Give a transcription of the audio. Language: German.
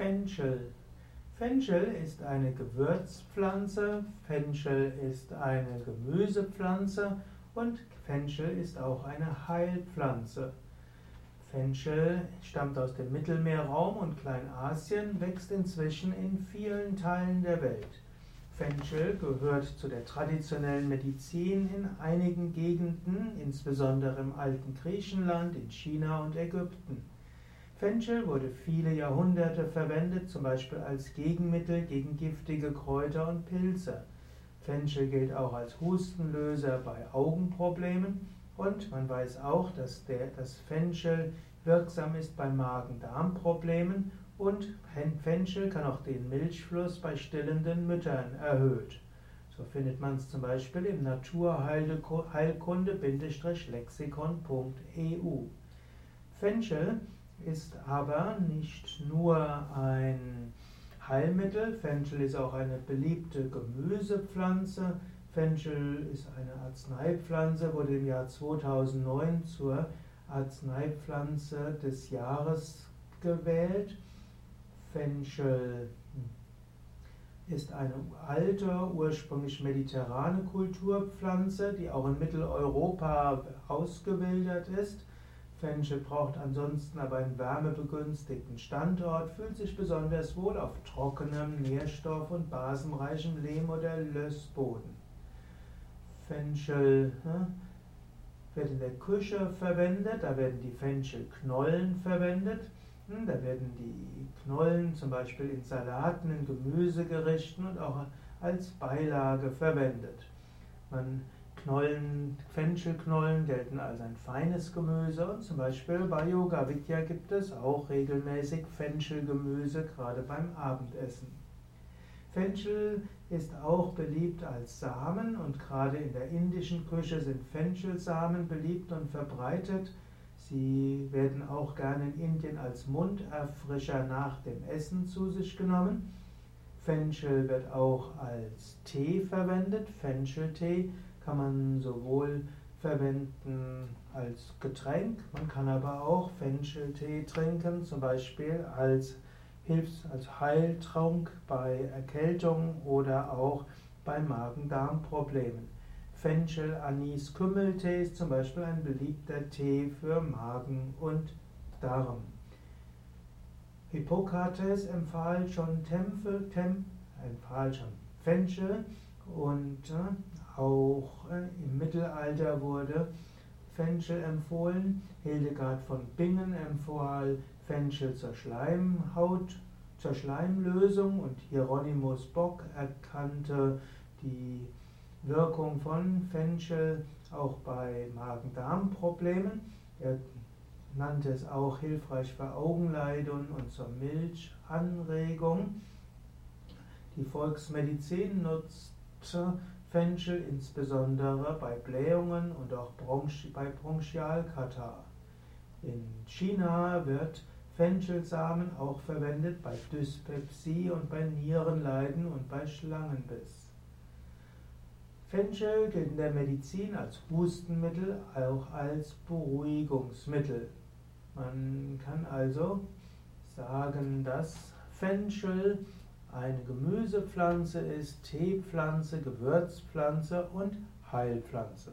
Fenchel. Fenchel ist eine Gewürzpflanze, Fenchel ist eine Gemüsepflanze und Fenchel ist auch eine Heilpflanze. Fenchel stammt aus dem Mittelmeerraum und Kleinasien, wächst inzwischen in vielen Teilen der Welt. Fenchel gehört zu der traditionellen Medizin in einigen Gegenden, insbesondere im alten Griechenland, in China und Ägypten. Fenchel wurde viele Jahrhunderte verwendet, zum Beispiel als Gegenmittel gegen giftige Kräuter und Pilze. Fenchel gilt auch als Hustenlöser bei Augenproblemen und man weiß auch, dass das Fenchel wirksam ist bei Magen-Darm-Problemen und Fenchel kann auch den Milchfluss bei stillenden Müttern erhöht. So findet man es zum Beispiel im Naturheilkunde-lexikon.eu. Fenchel ist aber nicht nur ein Heilmittel, Fenchel ist auch eine beliebte Gemüsepflanze. Fenchel ist eine Arzneipflanze, wurde im Jahr 2009 zur Arzneipflanze des Jahres gewählt. Fenchel ist eine alte, ursprünglich mediterrane Kulturpflanze, die auch in Mitteleuropa ausgewildert ist. Fenchel braucht ansonsten aber einen wärmebegünstigten Standort, fühlt sich besonders wohl auf trockenem, nährstoff- und basenreichem Lehm- oder Lössboden. Fenchel ne, wird in der Küche verwendet, da werden die Fenchelknollen verwendet. Hm, da werden die Knollen zum Beispiel in Salaten, in Gemüsegerichten und auch als Beilage verwendet. Man Knollen, Fenchelknollen gelten als ein feines Gemüse und zum Beispiel bei Yoga Vidya gibt es auch regelmäßig Fenchelgemüse, gerade beim Abendessen. Fenchel ist auch beliebt als Samen und gerade in der indischen Küche sind Fenchelsamen beliebt und verbreitet. Sie werden auch gerne in Indien als Munderfrischer nach dem Essen zu sich genommen. Fenchel wird auch als Tee verwendet, Fencheltee kann man sowohl verwenden als Getränk, man kann aber auch Fencheltee trinken, zum Beispiel als Hilfs-, als Heiltrunk bei Erkältung oder auch bei Magen-Darm-Problemen. Fenchel, Anis, Kümmeltee ist zum Beispiel ein beliebter Tee für Magen und Darm. Hippokrates empfahl schon Tempel, Temp, empfahl schon Fenchel und äh, auch äh, im Mittelalter wurde Fenchel empfohlen. Hildegard von Bingen empfahl Fenchel zur Schleimhaut, zur Schleimlösung und Hieronymus Bock erkannte die Wirkung von Fenchel auch bei Magen-Darm-Problemen. Er nannte es auch hilfreich für Augenleiden und zur Milchanregung. Die Volksmedizin nutzt Fenchel insbesondere bei Blähungen und auch bei Bronchialkatar. In China wird Fenchelsamen auch verwendet bei Dyspepsie und bei Nierenleiden und bei Schlangenbiss. Fenchel gilt in der Medizin als Hustenmittel, auch als Beruhigungsmittel. Man kann also sagen, dass Fenchel eine Gemüsepflanze ist, Teepflanze, Gewürzpflanze und Heilpflanze.